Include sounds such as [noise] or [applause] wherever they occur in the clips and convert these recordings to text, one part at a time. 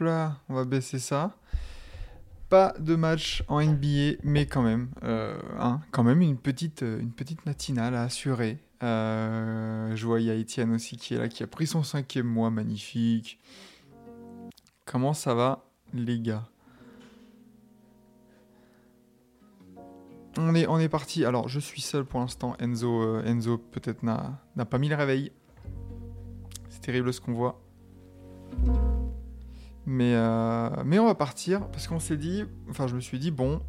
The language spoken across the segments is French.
Là, on va baisser ça. Pas de match en NBA, mais quand même, euh, hein, quand même une petite, euh, une matinale à assurer. Euh, je vois, il y a Étienne aussi qui est là, qui a pris son cinquième mois, magnifique. Comment ça va, les gars? On est, parti. Alors, je suis seul pour l'instant. Enzo, Enzo peut-être n'a pas mis le réveil. C'est terrible ce qu'on voit. Mais, euh, mais on va partir parce qu'on s'est dit, enfin je me suis dit, bon,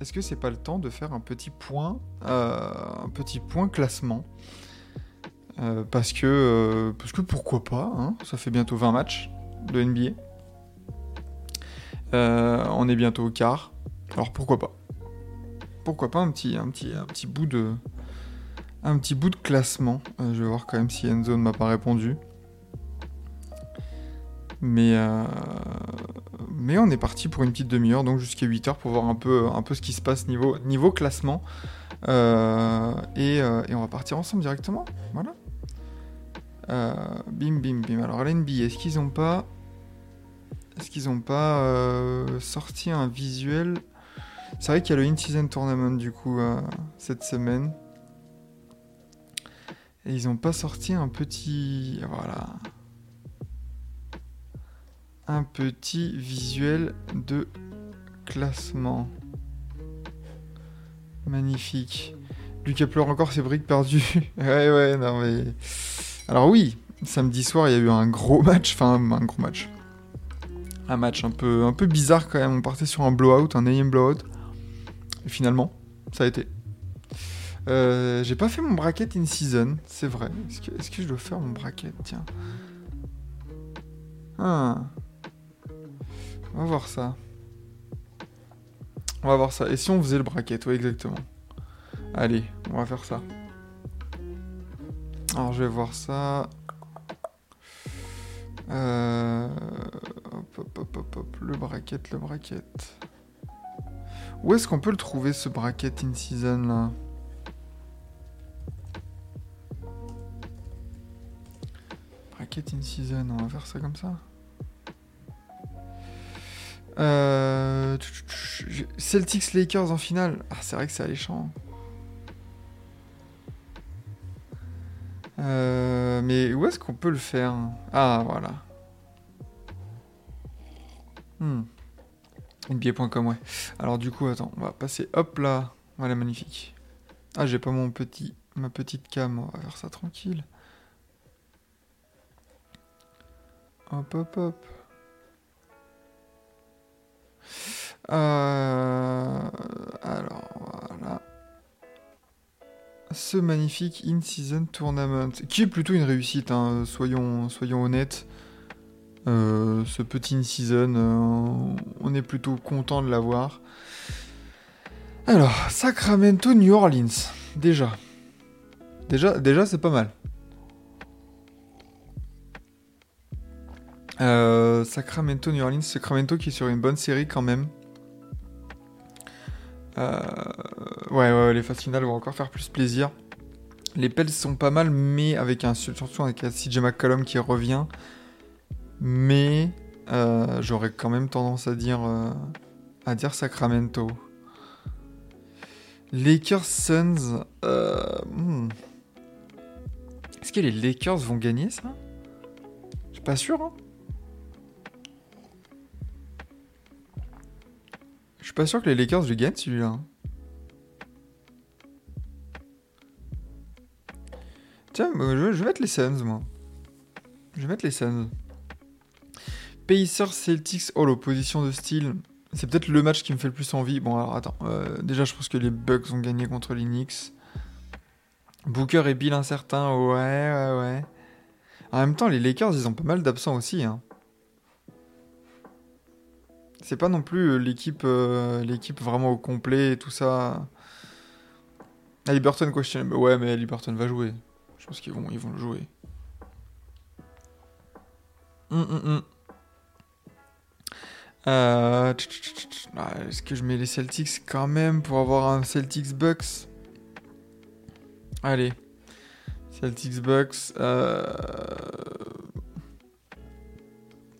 est-ce que c'est pas le temps de faire un petit point, euh, un petit point classement? Euh, parce, que, parce que pourquoi pas, hein, ça fait bientôt 20 matchs de NBA. On est bientôt au quart, alors pourquoi pas? Pourquoi pas un petit, un petit, un petit bout de, un petit bout de classement? Je vais voir quand même si Enzo ne m'a pas répondu. Mais, euh, mais on est parti pour une petite demi-heure, donc jusqu'à 8 heures pour voir un peu, un peu ce qui se passe niveau, niveau classement. Euh, et, euh, et on va partir ensemble directement. Voilà. Bim, bim, bim. Alors, l'NBA, est-ce qu'ils ont pas. Est-ce qu'ils ont pas sorti un visuel? C'est vrai qu'il y a le In-Season Tournament du coup cette semaine. Et ils ont pas sorti un petit. Voilà. Un petit visuel de classement. Magnifique. Lucas pleure encore ses briques perdues. [laughs] ouais, ouais, non mais. Alors, oui, samedi soir, il y a eu un gros match. Enfin, un gros match. Un match un peu, bizarre quand même. On partait sur un blowout, un AM blowout. Et finalement, ça a été. Euh, j'ai pas fait mon bracket in season, c'est vrai. Est-ce que, est-ce que je dois faire mon bracket? Tiens. Ah. On va voir ça. On va voir ça. Et si on faisait le bracket Oui, exactement. Allez, on va faire ça. Alors, je vais voir ça. Euh... Hop, hop, hop, hop. Le bracket, le bracket. Où est-ce qu'on peut le trouver, ce bracket in season là? Bracket in season, on va faire ça comme ça. Euh... Celtics Lakers en finale. Ah, c'est vrai que c'est alléchant. Euh, mais où est-ce qu'on peut le faire? Ah, voilà. Hmm. NBA.com, ouais. Alors du coup, attends, on va passer, hop là. Voilà, magnifique. Ah, j'ai pas mon petit, ma petite cam, on va faire ça tranquille. Hop, hop, hop. Alors, voilà. Ce magnifique in-season tournament, qui est plutôt une réussite, hein, soyons, honnêtes. Euh, ce petit in-season, euh, on est plutôt content de l'avoir. Alors, Sacramento, New Orleans, déjà. Déjà, déjà c'est pas mal. Euh, Sacramento, New Orleans, Sacramento qui est sur une bonne série quand même. Euh, ouais, ouais, les phases finales vont encore faire plus plaisir. Les Pels sont pas mal, mais avec un surtout avec CJ McCollum qui revient. Mais euh, j'aurais quand même tendance à dire euh, à dire Sacramento. Lakers Suns. hmm. Est-ce que les Lakers vont gagner ça? Je suis pas sûr. Hein Je suis pas sûr que les Lakers le gagnent celui-là. hein. Tiens, je, vais mettre les Suns, moi. Je vais mettre les Suns. Pacers Celtics, oh l'opposition de style. C'est peut-être le match qui me fait le plus envie. Bon alors attends, euh, déjà je pense que les Bucks ont gagné contre les Knicks. Booker et Bill incertains, ouais, ouais, ouais. En même temps, les Lakers, ils ont pas mal d'absents aussi. Hein. C'est pas non plus euh, l'équipe euh, l'équipe vraiment au complet et tout ça. Liberton question. Ouais, mais Liberton va jouer. Je pense qu'ils vont, ils vont le jouer. Hum, hum, hum. Euh. Ah, Est-ce que je mets les Celtics quand même pour avoir un Celtics Bucks? Allez. Celtics Bucks.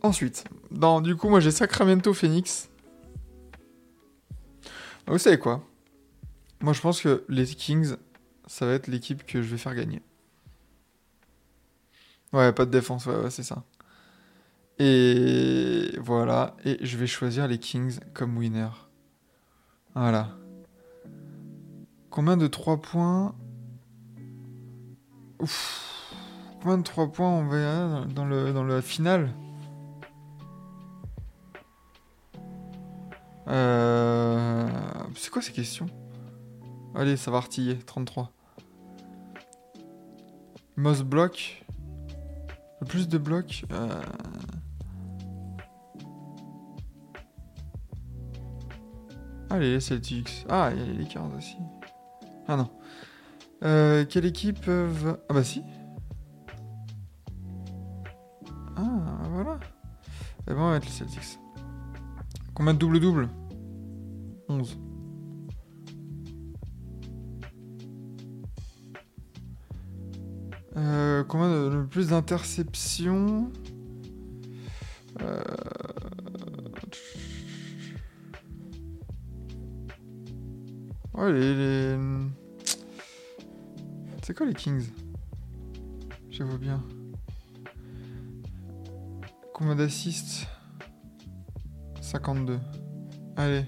Ensuite, dans, du coup, moi j'ai Sacramento Phoenix. Vous savez quoi? Moi je pense que les Kings, ça va être l'équipe que je vais faire gagner. Ouais, pas de défense, ouais, ouais, c'est ça. Et voilà, et je vais choisir les Kings comme winner. Voilà. Combien de 3 points? Ouf. Combien de 3 points on verra dans le dans la finale? Euh... C'est quoi ces questions? Allez, ça va artiller. 33. Most block. Le plus de blocs. euh, Allez, les Celtics. Ah, il y a les Lakers aussi. Ah non. Euh, quelle équipe. Ah bah si. Ah, voilà. Eh ben, on va mettre les Celtics. Combien de double-double 11. Euh, combien de, plus d'interceptions? Euh, les... les- C'est quoi les Kings? Je vois bien. Combien d'assists? 52. Allez.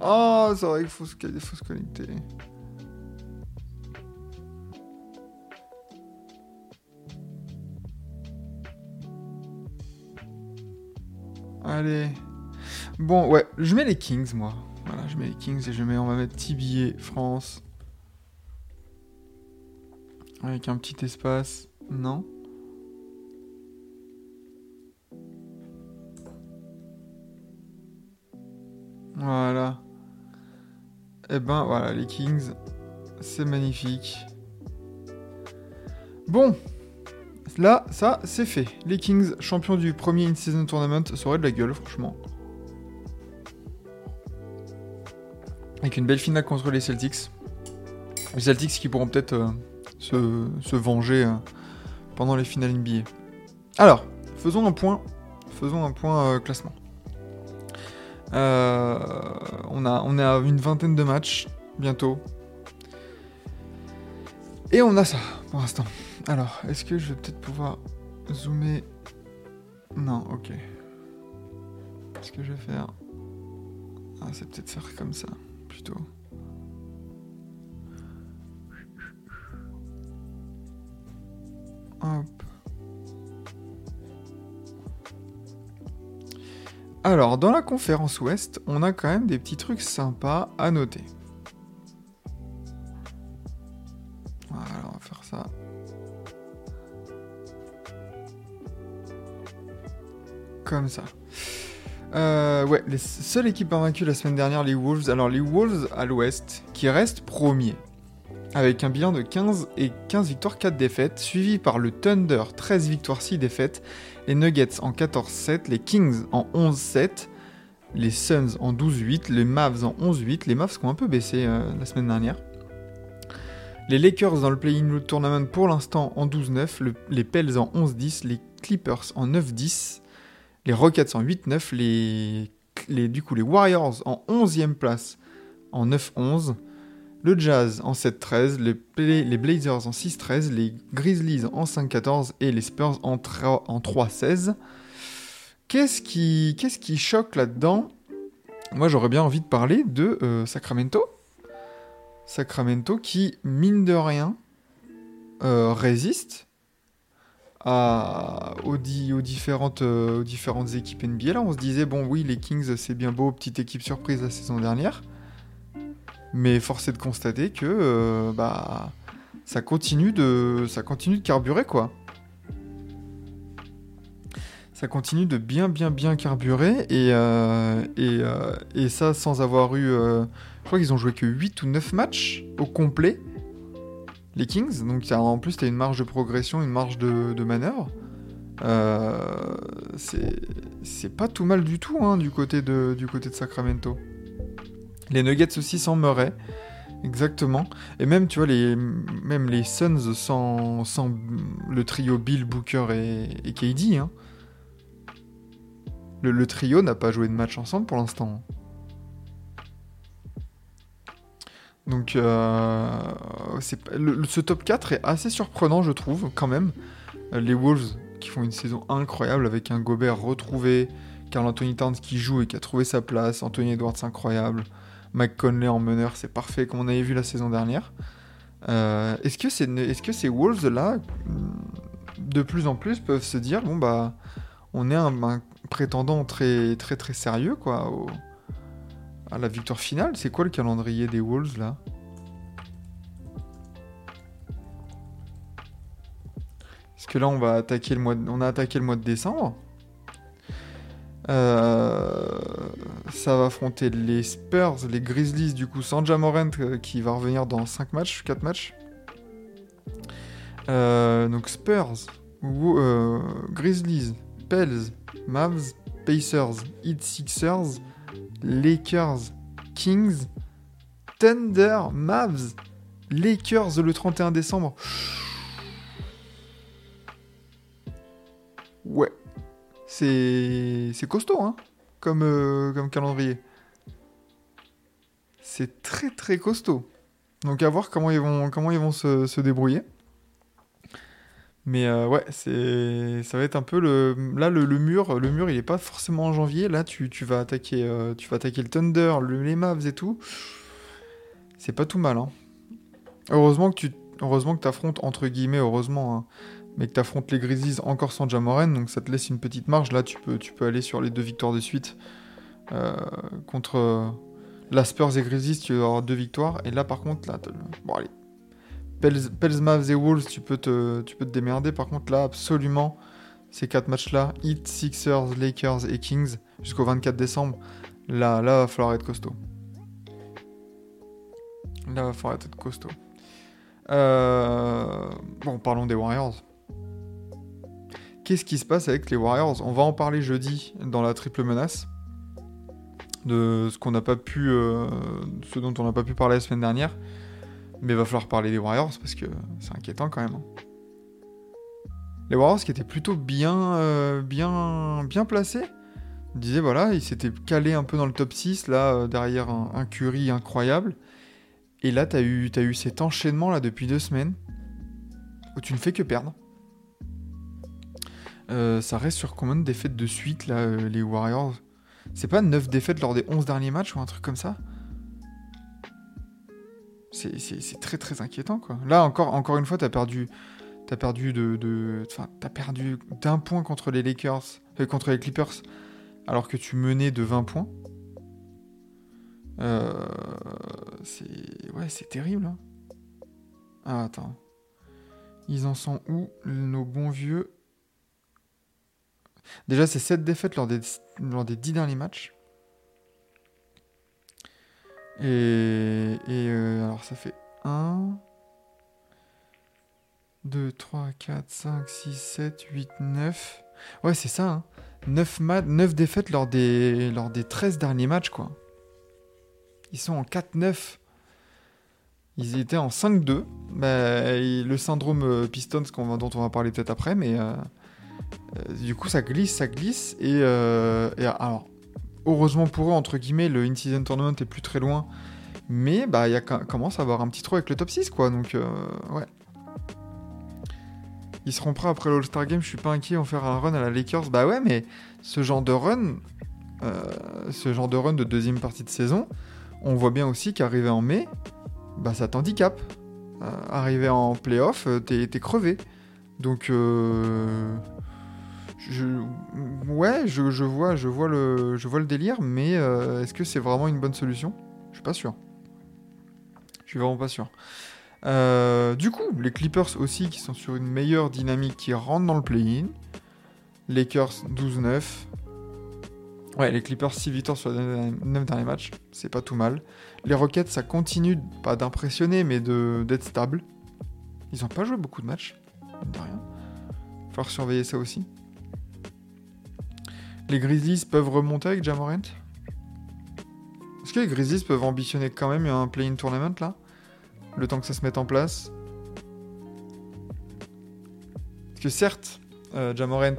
Oh, c'est vrai qu'il faut se, connecter. Allez. Bon, ouais, je mets les Kings, moi. Voilà, je mets les Kings et je mets, on va mettre TBA France. Avec un petit espace. Non Voilà. Et ben voilà, les Kings, c'est magnifique. Bon, là, ça, c'est fait. Les Kings, champions du premier in-season tournament, ça aurait de la gueule, franchement. Avec une belle finale contre les Celtics. Les Celtics qui pourront peut-être euh, se, se venger euh, pendant les finales NBA. Alors, faisons un point. Faisons un point euh, classement. Euh, on, a, est à une vingtaine de matchs, bientôt. Et on a ça, pour l'instant. Alors, est-ce que je vais peut-être pouvoir zoomer? Non, ok. Ce que je vais faire... Ah, c'est peut-être faire comme ça, plutôt. Hop. Alors, dans la conférence Ouest, on a quand même des petits trucs sympas à noter. Voilà, on va faire ça. Comme ça. Euh, ouais, les seules équipes invaincues la semaine dernière, les Wolves. Alors, les Wolves à l'Ouest, qui restent premiers, avec un bilan de 15 et 15 victoires, 4 défaites, suivi par le Thunder, 13 victoires, 6 défaites, les Nuggets en 14-7, les Kings en 11-7, les Suns en 12-8, les Mavs en 11-8, les Mavs qui ont un peu baissé euh, la semaine dernière. Les Lakers dans le Play-In Tournament pour l'instant en 12-9, le- les Pels en 11-10, les Clippers en 9-10, les Rockets en 8-9, les, les, du coup les Warriors en 11e place en 9-11, le Jazz en 7-13, les, Blazers en 6-13, les Grizzlies en 5-14 et les Spurs en, en 3-16. Qu'est-ce qui, choque là-dedans? Moi j'aurais bien envie de parler de euh, Sacramento. Sacramento qui, mine de rien, euh, résiste euh, aux différentes équipes NBA. Là on se disait, bon oui les Kings c'est bien beau, petite équipe surprise la saison dernière. Mais force est de constater que euh, bah, ça, continue de, ça continue de carburer, quoi. Ça continue de bien, bien, bien carburer. Et, euh, et, euh, et ça sans avoir eu... je crois qu'ils ont joué que 8 ou 9 matchs au complet, les Kings. Donc en plus, tu une marge de progression, une marge de, de manœuvre. C'est c'est pas tout mal du tout hein, du, côté de, du côté de Sacramento. Les Nuggets aussi sans Murray. Exactement. Et même, tu vois, les, même les Suns sans, sans le trio Bill, Booker et, et KD. hein. Le, trio n'a pas joué de match ensemble pour l'instant. Donc, euh, ce top 4 est assez surprenant, je trouve, quand même. Euh, Les Wolves qui font une saison incroyable avec un Gobert retrouvé, Carl Anthony Towns qui joue et qui a trouvé sa place, Anthony Edwards incroyable, Mike Conley en meneur, c'est parfait comme on avait vu la saison dernière. Euh, est-ce que, c'est, est-ce que ces Wolves là, de plus en plus, peuvent se dire bon bah, on est un, prétendant très très sérieux quoi à la victoire finale? C'est quoi le calendrier des Wolves là? Parce que là, on va attaquer le mois on a attaqué le mois de décembre. Euh, ça va affronter les Spurs, les Grizzlies, du coup, sans Jamorant euh, qui va revenir dans 5 matchs, 4 matchs. Euh, donc Spurs, Grizzlies, Pels, Mavs, Pacers, Heat Sixers, Lakers, Kings, Thunder, Mavs, Lakers le 31 décembre. Ouais. C'est costaud, hein, comme, euh, comme calendrier. C'est très très costaud. Donc à voir comment ils vont, comment ils vont se, débrouiller. Mais euh, ouais, c'est ça va être un peu le là le, mur, le mur il est pas forcément en janvier. Là tu, tu vas attaquer euh, tu vas attaquer le Thunder, le, les Mavs et tout. C'est pas tout mal. Hein. Heureusement que tu heureusement entre guillemets heureusement hein, mais que tu affrontes les Grizzlies encore sans Jamoran, donc ça te laisse une petite marge. Là, tu peux, tu peux aller sur les deux victoires de suite. Euh, contre euh, la Spurs et Grizzlies, tu avoir deux victoires. Et là, par contre, là, bon, allez. Pels, Mavs et Wolves, tu peux, te, tu peux te démerder. Par contre, là, absolument, ces quatre matchs-là, Heat, Sixers, Lakers et Kings, jusqu'au 24 décembre, là, là, va falloir être costaud. Là, va falloir être costaud. Euh, Bon, parlons des Warriors. Qu'est-ce qui se passe avec les Warriors On va en parler jeudi dans la triple menace. De ce qu'on n'a pas pu. euh, ce dont on n'a pas pu parler la semaine dernière. Mais il va falloir parler des Warriors parce que c'est inquiétant quand même. hein. Les Warriors qui étaient plutôt bien, euh, bien, bien placés. On disait voilà, ils s'étaient calés un peu dans le top 6, là, euh, derrière un, Curry incroyable. Et là, t'as eu, t'as eu cet enchaînement là depuis deux semaines où tu ne fais que perdre. Euh, ça reste sur combien de défaites de suite, là, euh, les Warriors? C'est pas 9 défaites lors des 11 derniers matchs ou un truc comme ça? C'est très très inquiétant, quoi. Là, encore, encore une fois, t'as perdu, t'as perdu de, perdu d'un point contre les Lakers, euh, contre les Clippers, alors que tu menais de 20 points. C'est ouais, c'est terrible. hein. Ah, attends. Ils en sont où, nos bons vieux? Déjà, c'est 7 défaites lors des, lors des 10 derniers matchs. Et, euh, alors, ça fait 1, 2, 3, 4, 5, 6, 7, 8, 9. Ouais, c'est ça. Hein. 9, ma- 9 défaites lors des, lors des 13 derniers matchs, quoi. Ils sont en 4-9. Ils étaient en 5-2. Bah, le syndrome euh, Pistons dont on va parler peut-être après, mais euh, du coup ça glisse, ça glisse. Et, euh, et alors, heureusement pour eux, entre guillemets, le In-Season Tournament est plus très loin. Mais bah, il commence à avoir un petit trou avec le top 6, quoi. Donc, euh, ouais. Ils seront prêts après l'All-Star Game, je suis pas inquiet, en faire un run à la Lakers. Bah ouais, mais ce genre de run, euh, ce genre de run de deuxième partie de saison, on voit bien aussi qu'arriver en mai, bah ça t'handicape. Euh, arriver en playoff, euh, t'es t'es crevé. Donc, euh, je, ouais, je, je vois, je, vois le, je vois le délire, mais euh, est-ce que c'est vraiment une bonne solution? Je suis pas sûr. suis vraiment pas sûr. Euh, du coup, les Clippers aussi qui sont sur une meilleure dynamique, qui rentrent dans le play-in. Lakers 12-9. Ouais, les Clippers 6 victoires sur les 9 derniers matchs, c'est pas tout mal. Les Rockets, ça continue, pas d'impressionner, mais d'être stable. Ils ont pas joué beaucoup de matchs, de rien. Falloir surveiller ça aussi. Les Grizzlies peuvent remonter avec Jamorant? Est-ce que les Grizzlies peuvent ambitionner quand même un play-in tournament là? Le temps que ça se mette en place? Parce que certes, euh,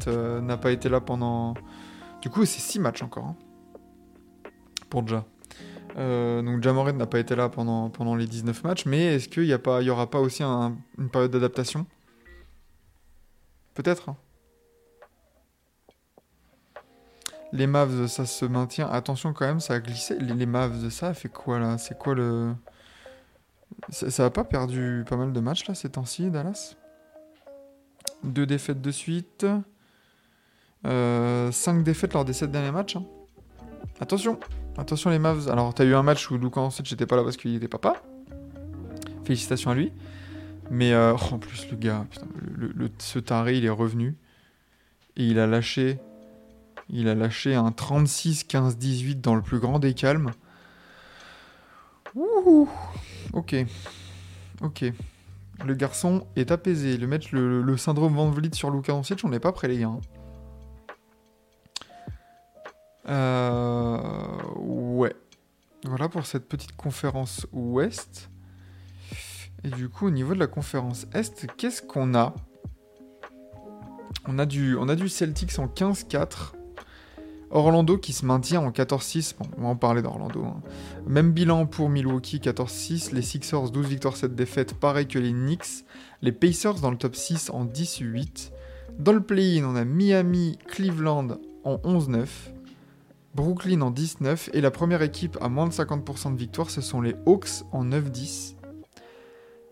euh, n'a pas été là pendant. Du coup, c'est 6 matchs encore. hein, Pour Ja. Euh, donc Ja Morant n'a pas été là pendant, pendant les 19 matchs, mais est-ce qu'il n'y aura pas aussi un- une période d'adaptation? Peut-être. hein. Les Mavs, ça se maintient. Attention quand même, ça a glissé. Les, Mavs, ça fait quoi là? C'est quoi le. Ça, ça a pas perdu pas mal de matchs là ces temps-ci, Dallas? Deux défaites de suite. Euh, cinq défaites lors des sept derniers matchs. hein. Attention, attention les Mavs. Alors, t'as eu un match où Luka Doncic n'était pas là parce qu'il était papa. Félicitations à lui. Mais euh, oh, en plus, le gars, putain, le- ce taré, il est revenu. Et il a lâché. Il a lâché un 36-15-18 dans le plus grand des calmes. Ouh, ok. Ok. Le garçon est apaisé. Le match, le, syndrome Van Vliet sur Luka Doncic, on n'est pas prêt, les gars. hein. Euh, ouais. Voilà pour cette petite conférence ouest. Et du coup, au niveau de la conférence est, qu'est-ce qu'on a? On a, on a du Celtics en 15-4. Orlando qui se maintient en 14-6. Bon, on va en parler d'Orlando. hein. Même bilan pour Milwaukee, 14-6. Les Sixers, 12 victoires, 7 défaites. Pareil que les Knicks. Les Pacers dans le top 6 en 10-8. Dans le play-in, on a Miami, Cleveland en 11-9. Brooklyn en 10-9. Et la première équipe à moins de 50% de victoire, ce sont les Hawks en 9-10.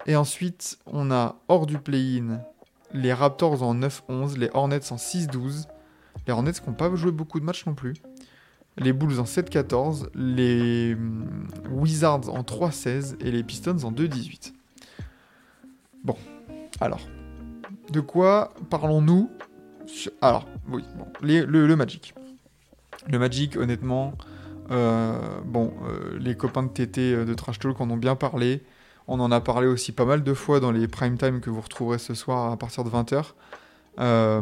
Et ensuite, on a hors du play-in les Raptors en 9-11, les Hornets en 6-12. Les Hornets qui n'ont pas joué beaucoup de matchs non plus. Les Bulls en 7-14, les hum, Wizards en 3-16 et les Pistons en 2-18. Bon, alors, de quoi parlons-nous Alors, oui, le Magic. Le Magic, honnêtement, euh, bon, euh, les copains de TT euh, de Trash Talk en ont bien parlé. On en a parlé aussi pas mal de fois dans les prime time que vous retrouverez ce soir à partir de 20h. Euh,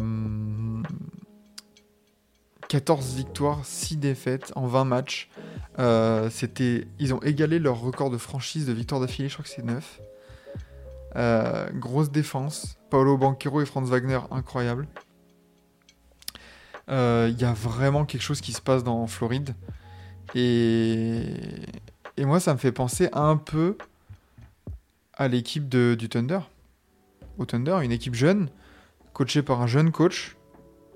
14 victoires, 6 défaites en 20 matchs. Euh, c'était, ils ont égalé leur record de franchise de victoires d'affilée, je crois que c'est 9. Euh, grosse défense. Paolo Banquero et Franz Wagner, incroyable. Euh, Il y a vraiment quelque chose qui se passe dans Floride. Et, et moi, ça me fait penser un peu à l'équipe du Thunder. Au Thunder, une équipe jeune, coachée par un jeune coach.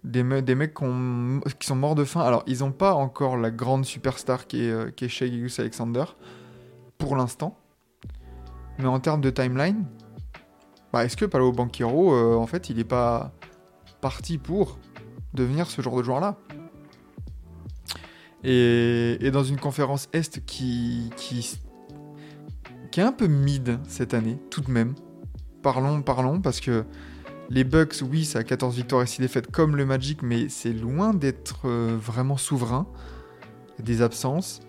Des, me- des mecs qui, ont- qui sont morts de faim. Alors, ils n'ont pas encore la grande superstar qui est, euh, qui est Shea Alexander, pour l'instant. Mais en termes de timeline, bah, est-ce que Paolo Banquero, euh, en fait, il n'est pas parti pour devenir ce genre de joueur-là? Et, et dans une conférence Est qui, qui, qui est un peu mid cette année, tout de même. Parlons, parlons, parce que les Bucks, oui, ça a 14 victoires et 6 défaites comme le Magic, mais c'est loin d'être euh, vraiment souverain. Des absences.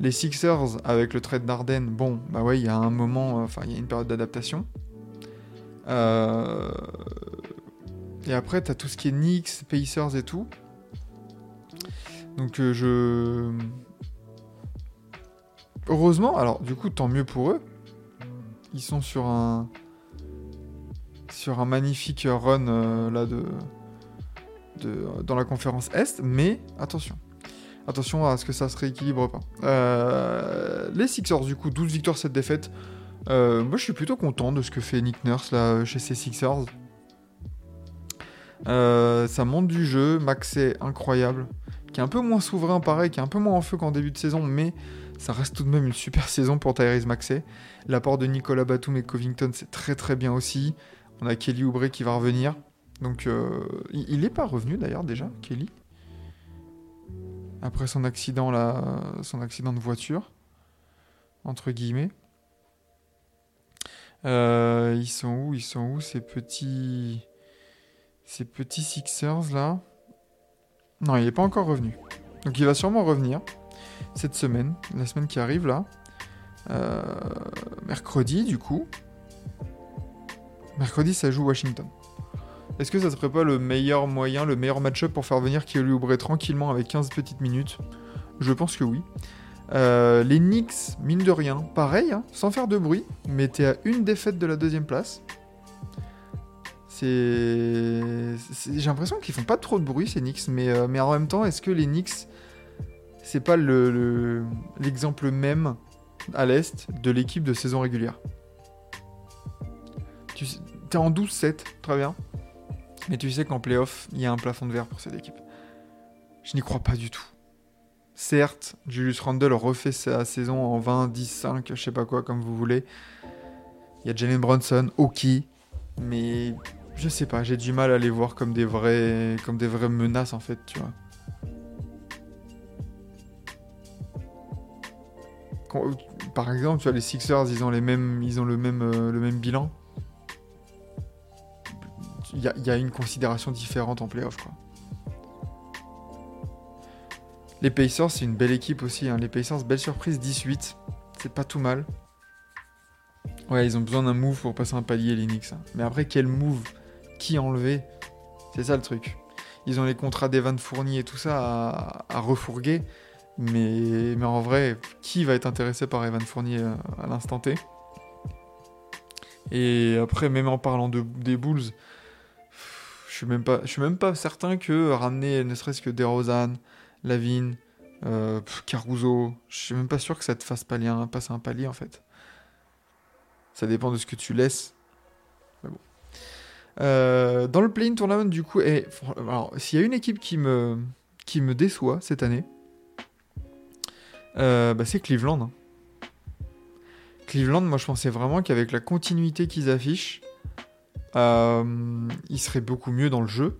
Les Sixers, avec le trade d'Arden, bon, bah ouais, il y a un moment, euh, enfin, il y a une période d'adaptation. Euh, Et après, t'as tout ce qui est Knicks, Pacers et tout. Donc, je. Heureusement, alors, du coup, tant mieux pour eux. Ils sont sur un sur un magnifique run euh, là de, de dans la conférence Est, mais attention. Attention à ce que ça se rééquilibre pas. Euh, les Sixers, du coup, 12 victoires, 7 défaites. Euh, moi, je suis plutôt content de ce que fait Nick Nurse là chez ses Sixers. Euh, ça monte du jeu, Maxey incroyable, qui est un peu moins souverain pareil, qui est un peu moins en feu qu'en début de saison, mais ça reste tout de même une super saison pour Tyrese Maxey. L'apport de Nicolas Batum et Covington, c'est très très bien aussi. On a Kelly Oubre qui va revenir. Donc, euh, il il est pas revenu d'ailleurs déjà, Kelly Après son accident, là, son accident de voiture, entre guillemets. Euh, ils sont où Ils sont où ces petits. Ces petits Sixers là? Non, il n'est pas encore revenu. Donc il va sûrement revenir cette semaine, la semaine qui arrive là. Euh, mercredi du coup. Mercredi ça joue Washington. Est-ce que ça serait pas le meilleur moyen, le meilleur match-up pour faire venir Kelly Oubre tranquillement avec 15 petites minutes? Je pense que oui. Euh, les Knicks, mine de rien, pareil, hein, sans faire de bruit, mais t'es à une défaite de la deuxième place. J'ai l'impression qu'ils font pas trop de bruit, ces Knicks, mais, euh, mais en même temps, est-ce que les Knicks, c'est pas le- le- l'exemple même à l'Est de l'équipe de saison régulière? T'es en 12-7, très bien. Mais tu sais qu'en playoff, il y a un plafond de verre pour cette équipe. Je n'y crois pas du tout. Certes, Julius Randle refait sa saison en 20, 10, 5, je sais pas quoi, comme vous voulez. Il y a Jalen Brunson, ok. Mais je sais pas, j'ai du mal à les voir comme des vrais, comme des vraies menaces en fait, tu vois. Par exemple, tu vois, les Sixers, ils ont, les mêmes, ils ont le, même, euh, le même bilan. Il y a, une considération différente en playoff, quoi. Les Pacers, c'est une belle équipe aussi. hein. Les Pacers, belle surprise, 18. C'est pas tout mal. Ouais, ils ont besoin d'un move pour passer un palier, Knicks. hein. Mais après, quel move? Qui enlever? C'est ça le truc. Ils ont les contrats d'Evan Fournier et tout ça à, refourguer. Mais, mais en vrai, qui va être intéressé par Evan Fournier euh, à l'instant T? Et après, même en parlant de, des Bulls, suis même pas, je suis même pas certain que ramener ne serait-ce que DeRozan, Lavine, euh, Caruso, je suis même pas sûr que ça te fasse palier un- passer un palier en fait. Ça dépend de ce que tu laisses. Mais bon. Euh, dans le play-in tournament, du coup, et, alors, s'il y a une équipe qui me, qui me déçoit cette année, euh, bah, c'est Cleveland. hein. Cleveland, moi je pensais vraiment qu'avec la continuité qu'ils affichent, euh, ils seraient beaucoup mieux dans le jeu.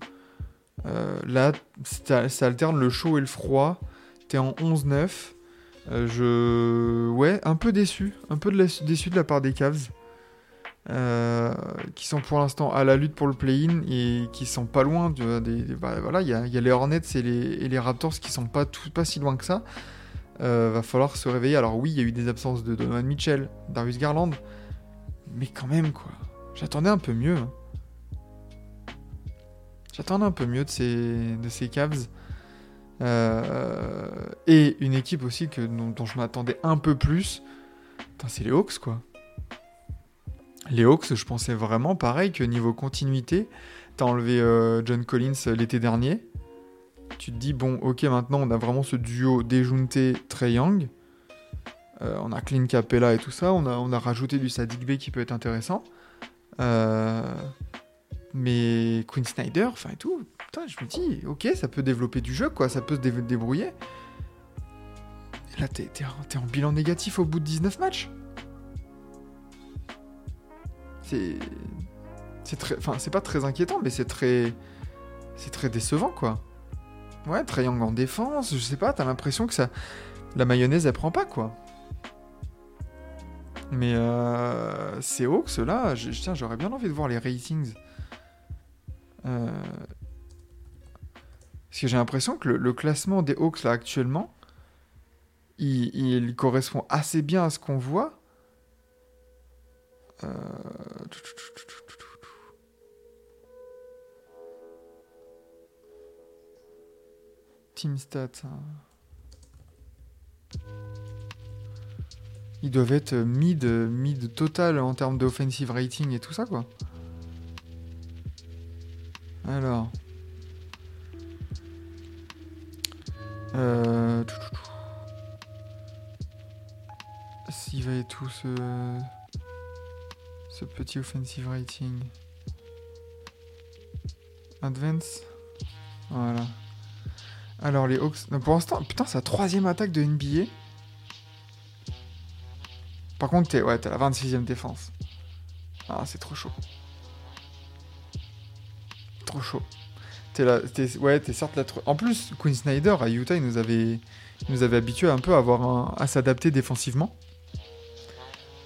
Euh, là, ça, alterne le chaud et le froid. T'es en 11-9. Euh, je. Ouais, un peu déçu. Un peu de la- déçu de la part des Cavs. Qui sont pour l'instant à la lutte pour le play-in et qui sont pas loin bah, voilà, il y a, il les Hornets et les, Raptors qui sont pas, si loin que ça. Va falloir se réveiller. Alors, oui, il y a eu des absences de Donovan Mitchell, Darius Garland. Mais quand même, quoi. J'attendais un peu mieux. hein. J'attendais un peu mieux de ces, de ces Cavs. Euh, et une équipe aussi que, dont, je m'attendais un peu plus. C'est les Hawks, quoi. Les Hawks, je pensais vraiment pareil que niveau continuité. T'as enlevé euh, John Collins euh, l'été dernier. Tu te dis, bon, ok, maintenant on a vraiment ce duo déjounté Trey Young. On a Clint Capella et tout ça. On a, on a rajouté du Sadik Bey qui peut être intéressant. Euh, mais Quinn Snyder, enfin et tout, putain, je me dis, ok, ça peut développer du jeu, quoi, ça peut se dé- débrouiller. Et là, t'es en, bilan négatif au bout de 19 matchs. C'est. C'est très. Enfin, c'est pas très inquiétant, mais c'est très. C'est très décevant, quoi. Ouais, triangle en défense, je sais pas, t'as l'impression que ça. La mayonnaise, elle prend pas, quoi. Mais euh, ces Hawks, là, tiens, j'aurais bien envie de voir les ratings. Euh, Parce que j'ai l'impression que le, classement des Hawks, là, actuellement, il, il correspond assez bien à ce qu'on voit. Euh, Team stats. hein. Ils doivent être mid, mid total en termes d'offensive rating et tout ça, quoi. Alors. Euh... S'il va et tout ce... ce petit offensive rating? Advance. Voilà. Alors les Hawks... pour l'instant, putain, la troisième attaque de NBA. Par contre, t'es ouais, la 26e défense. Ah, c'est trop chaud. Trop chaud. T'es t'es, ouais, t'es certes la En plus, Quinn Snyder à Utah, il nous avait, il nous habitué un peu à, à s'adapter défensivement.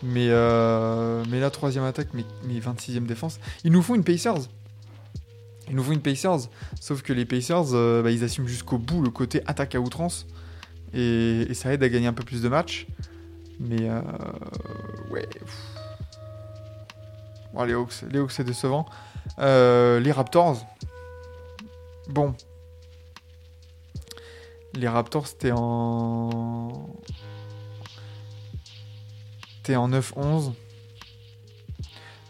Mais, euh, mais la troisième attaque, mais, mais 26e défense. Ils nous font une Pacers. Ils nous font une Pacers. Sauf que les Pacers, euh, bah, ils assument jusqu'au bout le côté attaque à outrance. Et ça aide à gagner un peu plus de matchs. Mais euh, ouais. les Hawks, les Hawks c'est décevant. Euh, les Raptors. Bon. Les Raptors, c'était en. T'es en 9-11.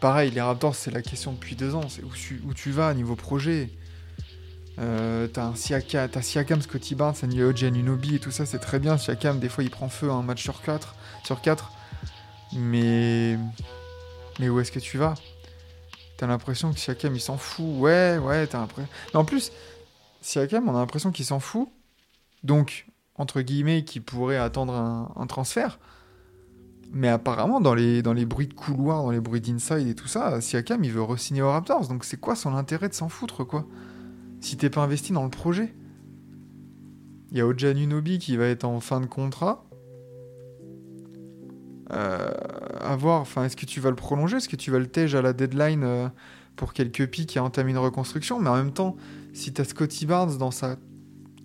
Pareil, les Raptors, c'est la question depuis deux ans. C'est où tu, où tu vas niveau projet. Euh, t'as Siakam, Scotty Barnes, Anil Anunobi et tout ça, c'est très bien. Siakam, des fois, il prend feu un match sur 4. Sur 4. Mais. Mais où est-ce que tu vas? T'as l'impression que Siakam, il s'en fout. Ouais, ouais, t'as l'impression. Mais en plus, Siakam, on a l'impression qu'il s'en fout. Donc, entre guillemets, qu'il pourrait attendre un, un transfert. Mais apparemment, dans les, dans les bruits de couloir, dans les bruits d'inside et tout ça, Siakam, il veut re-signer aux Raptors. Donc, c'est quoi son intérêt de s'en foutre, quoi? Si t'es pas investi dans le projet. Il y a Oja Anunoby qui va être en fin de contrat. Euh, à voir, enfin, est-ce que tu vas le prolonger? Est-ce que tu vas le tège à la deadline euh, pour quelques pics et entamer une reconstruction? Mais en même temps, si t'as Scotty Barnes dans sa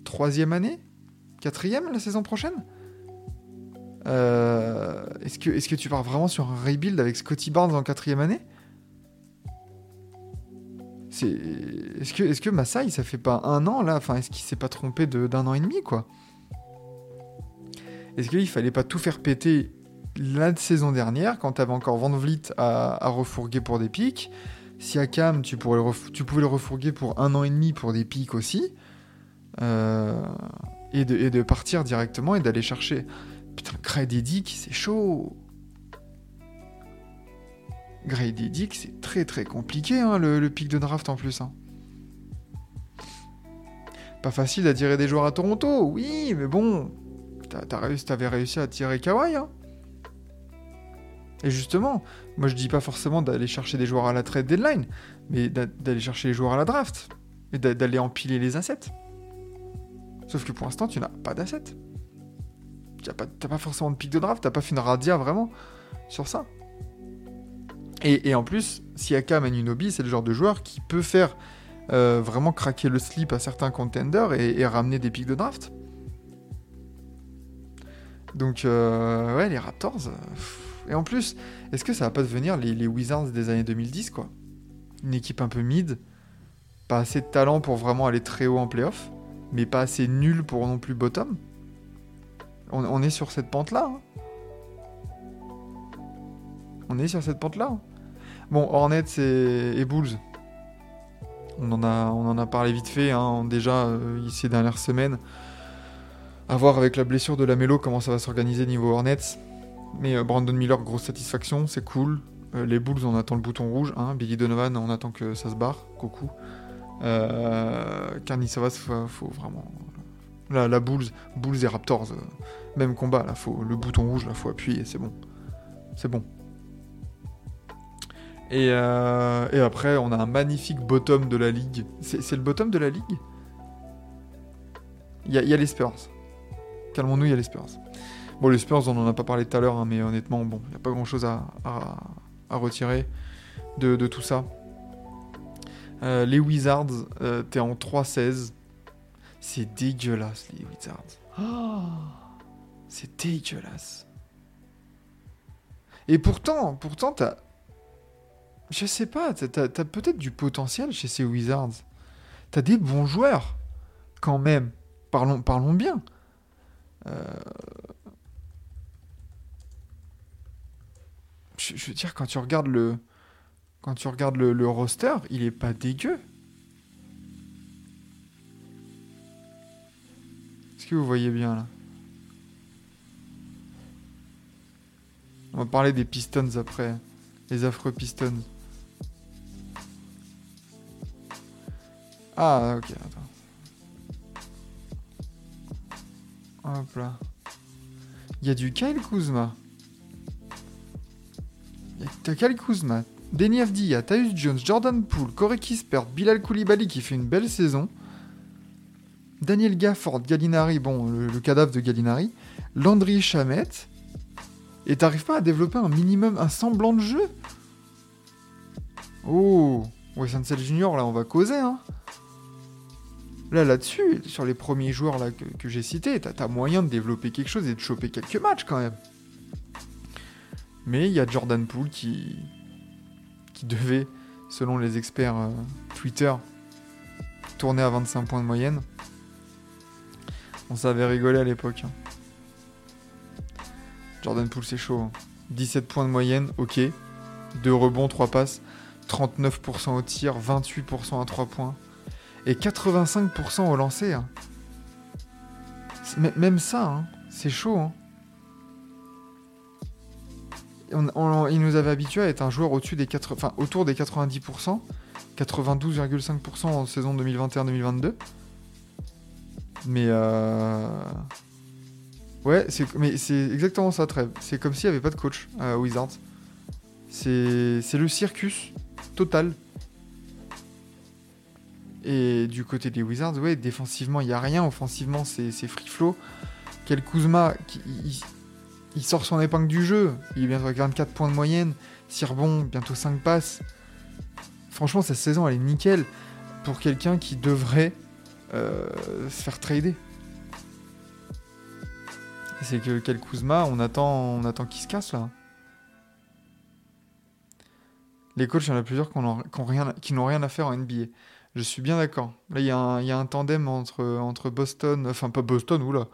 troisième année Quatrième la saison prochaine? Euh, Est-ce que, est que tu pars vraiment sur un rebuild avec Scotty Barnes en quatrième année? Est-ce que, est que Masai, ça fait pas un an là? Enfin, est-ce qu'il s'est pas trompé d'un an et demi quoi? Est-ce qu'il fallait pas tout faire péter la saison dernière quand t'avais encore Van Vliet à, refourguer pour des pics? Siakam, tu, pourrais tu pouvais le refourguer pour un an et demi pour des pics aussi. Euh, et, de, partir directement et d'aller chercher. Putain, Grady Dick, c'est chaud. Grady Dick, c'est très très compliqué hein, le, pic de draft en plus. hein. Pas facile d'attirer des joueurs à Toronto, oui, mais bon, t'as- t'as t'avais réussi à attirer Kawhi. hein. Et justement, moi je dis pas forcément d'aller chercher des joueurs à la trade deadline, mais d'a- d'aller chercher les joueurs à la draft et d'a- d'aller empiler les assets. Sauf que pour l'instant, tu n'as pas d'assets. Tu n'as pas, t'as pas forcément de pic de draft, t'as pas fait une radia vraiment sur ça. Et, en plus, Siakam et Nunobi, c'est le genre de joueur qui peut faire euh, vraiment craquer le slip à certains contenders et, ramener des pics de draft. Donc, euh, ouais, les Raptors. euh, et en plus, est-ce que ça va pas devenir les, Wizards des années 2010, quoi? Une équipe un peu mid, pas assez de talent pour vraiment aller très haut en playoff, mais pas assez nul pour non plus bottom? On, on est sur cette pente-là. hein? On est sur cette pente-là. hein? Bon, Hornets et, Bulls. On en, a, a parlé vite fait, hein, déjà, euh, ces dernières semaines. À voir avec la blessure de la Mélo comment ça va s'organiser niveau Hornets. Mais euh, Brandon Miller, grosse satisfaction, c'est cool. Euh, les Bulls, on attend le bouton rouge. Hein. Billy Donovan, on attend que ça se barre. Coucou. Euh, Carney Savas, faut, faut vraiment. La, la Bulls, Bulls et Raptors, même combat. Là, faut, le bouton rouge, là, faut appuyer, c'est bon. C'est bon. Et, euh, et après, on a un magnifique bottom de la ligue. C'est le bottom de la ligue? Il y a, il y a les Spurs. Calmons-nous, il y a les Spurs. Bon, les Spurs, on en a pas parlé tout à l'heure, hein, mais honnêtement, bon, il n'y a pas grand-chose à, à- à retirer de, de tout ça. Euh, les Wizards, euh, t'es en 3-16. C'est dégueulasse, les Wizards. Oh, c'est dégueulasse. Et pourtant, pourtant, t'as... Je sais pas, t'as, peut-être du potentiel chez ces Wizards. T'as des bons joueurs, quand même. Parlons, parlons bien. Euh, Je, je veux dire, quand tu regardes le... Quand tu regardes le, le roster, il est pas dégueu. Est-ce que vous voyez bien, là? On va parler des Pistons après. Les affreux Pistons. Ah, ok, attends. Hop là. Il y a du Kyle Kuzma. Il y a- T'as Kyle Kuzma, Denny Avdia, Tyus Jones, Jordan Poole, Corey Kispert, Bilal Koulibaly qui fait une belle saison. Daniel Gafford, Gallinari, bon, le, cadavre de Gallinari. Landry Chamette. Et t'arrives pas à développer un minimum, un semblant de jeu? Oh Wes Ansel Junior, là, on va causer, hein Là, là-dessus, sur les premiers joueurs que, j'ai cités, t'as as moyen de développer quelque chose et de choper quelques matchs, quand même. Mais il y a Jordan Poole qui, qui devait, selon les experts euh, Twitter, tourner à 25 points de moyenne. On savait rigoler à l'époque. hein. Jordan Poole, c'est chaud. hein. 17 points de moyenne, ok. 2 rebonds, 3 passes. 39% au tir, 28% à 3 points. Et 85% au lancer. Même ça, hein, c'est chaud. hein. Il nous avait habitué à être un joueur au-dessus des 80, enfin, autour des 90%. 92,5% en saison 2021-2022. Mais euh... Ouais, c'est mais c'est exactement ça, Trev. C'est comme s'il n'y avait pas de coach à Wizards. C'est c'est le circus total. Et du côté des Wizards, ouais, défensivement, il n'y a rien. Offensivement, c'est free flow. Quel Kuzma, qui, il, sort son épingle du jeu. Il est bientôt à 24 points de moyenne. 6 rebonds, bientôt 5 passes. Franchement, cette saison, elle est nickel pour quelqu'un qui devrait euh, se faire trader. C'est que quel Kuzma, on attend, on attend qu'il se casse là. Les coachs, il y en a plusieurs qui n'ont rien à faire en NBA. Je suis bien d'accord. Là, il y, a un- tandem entre, Boston, enfin pas Boston, oula,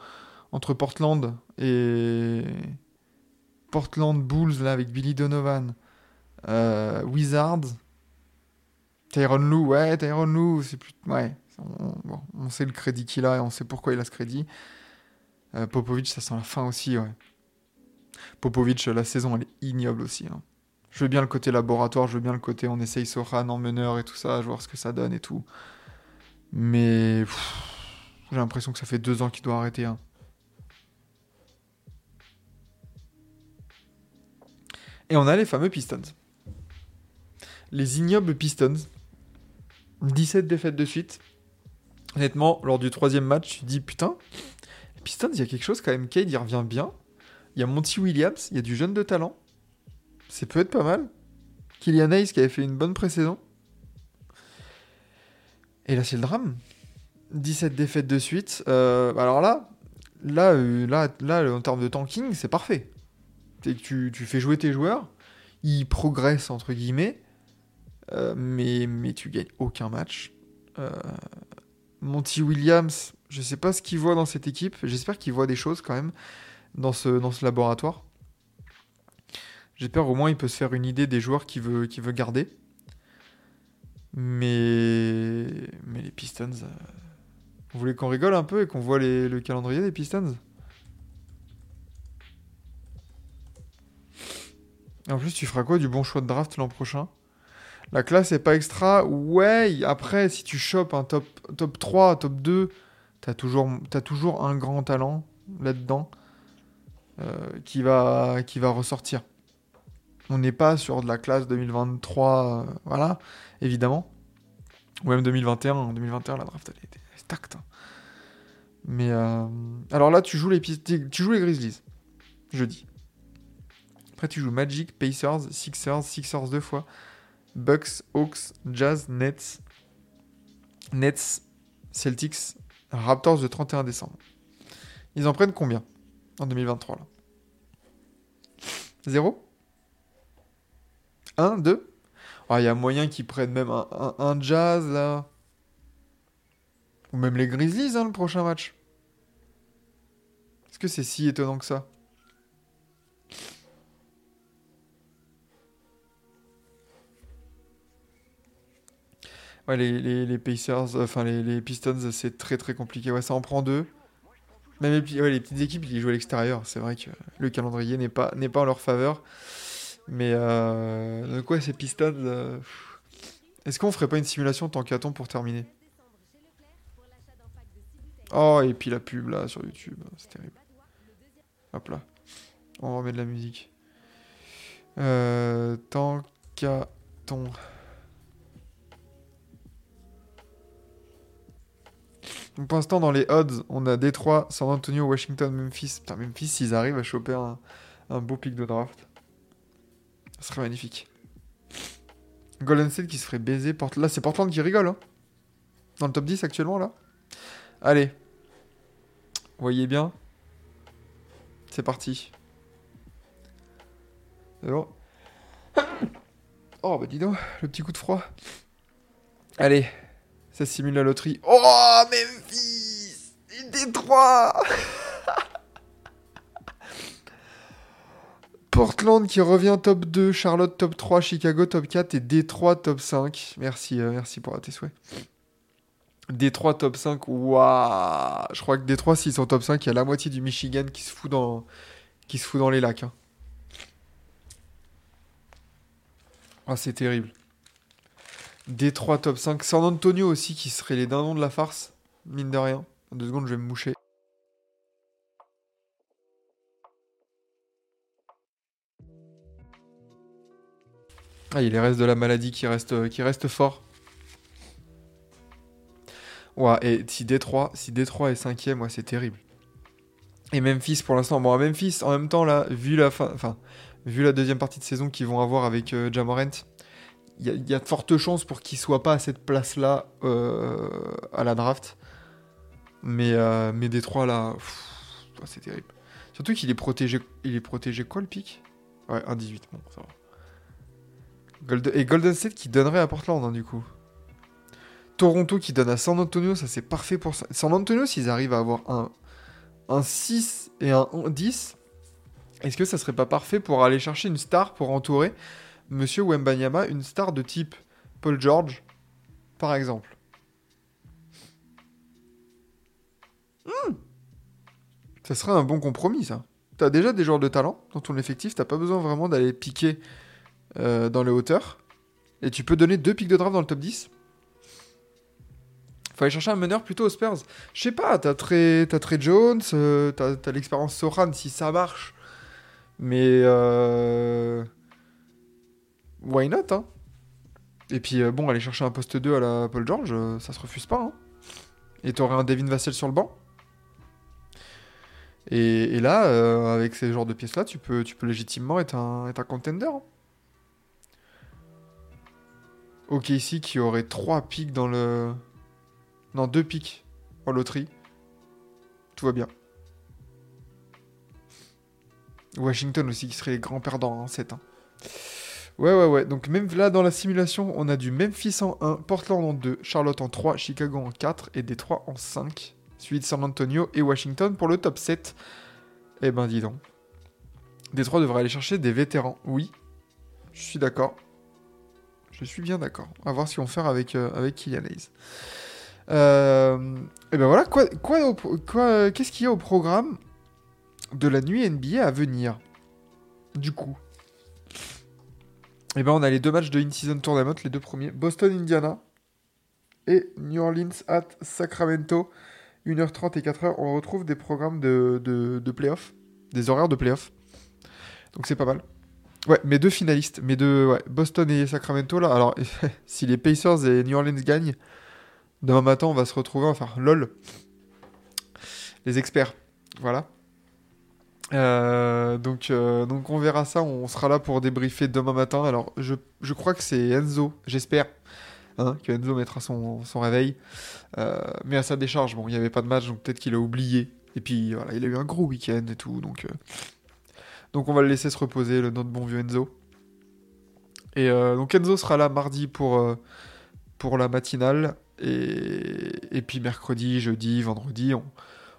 entre Portland et Portland Bulls là avec Billy Donovan, euh, Wizards, Tyron Lue, ouais, Tyron Lue, c'est plus, ouais, on, on sait le crédit qu'il a et on sait pourquoi il a ce crédit. Euh, Popovic, ça sent la fin aussi, ouais. Popovic, la saison, elle est ignoble aussi. hein. Je veux bien le côté laboratoire, je veux bien le côté on essaye Sohan en meneur et tout ça, je voir ce que ça donne et tout. Mais j'ai l'impression que ça fait deux ans qu'il doit arrêter. hein. Et on a les fameux Pistons. Les ignobles Pistons. 17 défaites de suite. Honnêtement, lors du troisième match, tu dis putain, les Pistons, il y a quelque chose quand même. Cade, il revient bien. Il y a Monty Williams, il y a du jeune de talent. Ça peut être pas mal. Kylian Hayes qui avait fait une bonne pré-saison. Et là, c'est le drame. 17 défaites de suite. Euh, alors là, là, euh, là, là, en termes de tanking, c'est parfait. C'est tu, fais jouer tes joueurs, ils progressent entre guillemets, euh, mais, mais tu gagnes aucun match. Monty Williams, je sais pas ce qu'il voit dans cette équipe. J'espère qu'il voit des choses quand même dans ce laboratoire. J'espère au moins il peut se faire une idée des joueurs qu'il veut, qu'il veut garder. Mais, mais les Pistons. euh, Vous voulez qu'on rigole un peu et qu'on voit les- le calendrier des Pistons? En plus, tu feras quoi du bon choix de draft l'an prochain? La classe est pas extra? Ouais, après, si tu chopes un top, top 3, top 2, t'as toujours, toujours un grand talent là-dedans euh, qui, va, qui va ressortir. On n'est pas sur de la classe 2023, euh, voilà, évidemment. Ou même 2021. En 2021, la draft, elle était stacked. hein. Mais euh, alors là, tu joues les, tu joues les Grizzlies, jeudi. Après, tu joues Magic, Pacers, Sixers, Sixers deux fois, Bucks, Hawks, Jazz, Nets, Nets, Celtics, Raptors le 31 décembre. Ils en prennent combien en 2023 là? Zéro? 1, 2 Il y a moyen qu'ils prennent même un, un- un Jazz là. Ou même les Grizzlies hein, le prochain match. Est-ce que c'est si étonnant que ça? Ouais, les, les, Pacers, euh, enfin les, Pistons, c'est très très compliqué. Ouais, ça en prend deux. Même les petites équipes, ils jouent à l'extérieur. C'est vrai que le calendrier n'est pas, n'est pas en leur faveur. Mais euh, donc ouais, ces Pistons. euh. Est-ce qu'on ferait pas une simulation tant pour terminer? Oh, et puis la pub là sur YouTube, c'est terrible. Hop là. On remet de la musique. Euh, tant. Donc pour l'instant, dans les odds, on a Détroit, San Antonio, Washington, Memphis. Putain, Memphis, s'ils arrivent à choper un, un beau pic de draft. Ce serait magnifique. Golden State qui se ferait baiser. Là, c'est Portland qui rigole. Hein. Dans le top 10 actuellement, là. Allez. Voyez bien. C'est parti. Bon. Oh, bah dis donc, le petit coup de froid. Allez. Ça simule la loterie. Oh, Memphis Détroit [laughs] Portland qui revient top 2, Charlotte top 3, Chicago top 4 et Détroit top 5. Merci, euh, merci pour tes souhaits. Détroit top 5, waouh Je crois que Détroit, s'ils sont top 5, il y a la moitié du Michigan qui se fout dans, qui se fout dans les lacs. hein. Ah, c'est terrible. Détroit top 5. San Antonio aussi qui serait les dindons de la farce, mine de rien. En deux secondes, je vais me moucher. Ah, il y de la maladie qui restent, qui restent forts. Ouais, et si Détroit, si est cinquième, ouais, c'est terrible. Et Memphis pour l'instant, bon, à Memphis, en même temps, là, vu la deuxième partie de saison qu'ils vont avoir avec euh, il y, a- de fortes chances pour qu'il soit pas à cette place-là euh, à la draft. Mais, euh, mais Détroit, là, c'est terrible. Surtout qu'il est protégé, il est protégé quoi le pic? Ouais, 1,18, bon, ça va. Et Golden State qui donnerait à Portland, hein, du coup. Toronto qui donne à San Antonio, ça c'est parfait pour ça. San Antonio, s'ils arrivent à avoir un, un 6 et un 10, est-ce que ça serait pas parfait pour aller chercher une star pour entourer Monsieur Wembanyama, une star de type Paul George, par exemple? Hmm. Ça serait un bon compromis, ça. T'as déjà des joueurs de talent dans ton effectif, t'as pas besoin vraiment d'aller piquer euh, dans les hauteurs. Et tu peux donner deux pics de draft dans le top 10. Faut aller chercher un meneur plutôt aux Spurs. Je sais pas, t'as Trey, Trey Jones, euh, t'as, l'expérience Soran si ça marche. Mais euh... why not hein? Et puis bon, aller chercher un poste 2 à la Paul George, ça se refuse pas. Hein et t'aurais un Devin Vassell sur le banc. Et, là, avec ces genres de pièces-là, tu peux, tu peux légitimement être un, être un contender. hein. Ok, ici qui aurait 3 pics dans le. Non, 2 pics en loterie. Tout va bien. Washington aussi qui serait les grands perdants en 7. Ouais, ouais, ouais. Donc même là dans la simulation, on a du Memphis en 1, Portland en 2, Charlotte en 3, Chicago en 4 et Détroit en 5. Suivi de San Antonio et Washington pour le top 7. Eh ben dis donc. Détroit devrait aller chercher des vétérans. Oui, je suis d'accord. Je suis bien d'accord. On va voir qu'ils vont faire avec, euh, avec Kylian Hayes. Euh, et ben voilà, quoi, quoi, quoi, qu'est-ce qu'il y a au programme de la nuit NBA à venir Du coup? Et ben on a les deux matchs de In-Season Tournament, les deux premiers. Boston, Indiana et New Orleans at Sacramento. 1h30 et 4h, on retrouve des programmes de, de, de des horaires de playoff. Donc c'est pas mal. Ouais, mes deux finalistes, mes deux, ouais, Boston et Sacramento là. Alors, [laughs] si les Pacers et New Orleans gagnent, demain matin on va se retrouver, enfin, lol. Les experts, voilà. Euh, donc, euh, donc on verra ça, on sera là pour débriefer demain matin. Alors je, je crois que c'est Enzo, j'espère, hein, que Enzo mettra son, son réveil. Euh, mais à sa décharge, bon, il n'y avait pas de match, donc peut-être qu'il a oublié. Et puis voilà, il a eu un gros week-end et tout, donc, euh, donc on va le laisser se reposer, le, notre bon vieux Enzo. Et euh, donc Enzo sera là mardi pour, euh, pour la matinale. Et, et puis mercredi, jeudi, vendredi,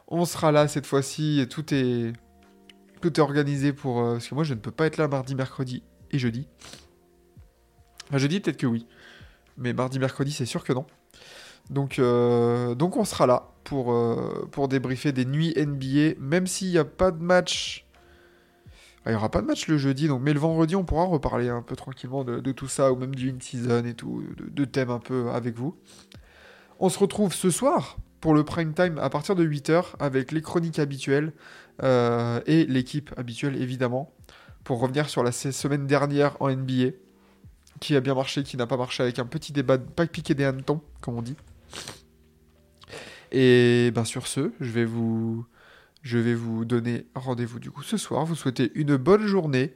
on, sera là cette fois-ci et tout est, tout est organisé pour. euh, parce que moi, je ne peux pas être là mardi, mercredi et jeudi. Jeudi, peut-être que oui. Mais mardi, mercredi, c'est sûr que non. Donc, on sera là pour, pour débriefer des nuits NBA, même s'il n'y a pas de match. Ah, Il n'y aura pas de match le jeudi, donc, mais le vendredi, on pourra reparler un peu tranquillement de, tout ça, ou même du in-season et tout, de, thèmes un peu avec vous. On se retrouve ce soir pour le prime time à partir de 8h avec les chroniques habituelles euh, et l'équipe habituelle évidemment pour revenir sur la se- semaine dernière en NBA qui a bien marché, qui n'a pas marché avec un petit débat, de pas piqué des hannetons comme on dit. Et ben sur ce, je vais vous, Je vais vous donner rendez-vous du coup ce soir. Vous souhaitez une bonne journée.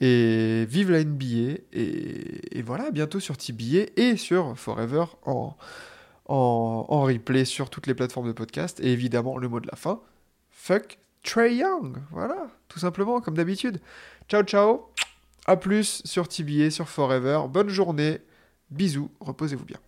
Et vive la NBA. Et, voilà, bientôt sur TBA et sur Forever en, en, replay sur toutes les plateformes de podcast. Et évidemment, le mot de la fin. Fuck Trey Young. Voilà, tout simplement, comme d'habitude. Ciao, ciao. À plus sur TBA, sur Forever. Bonne journée. Bisous. Reposez-vous bien.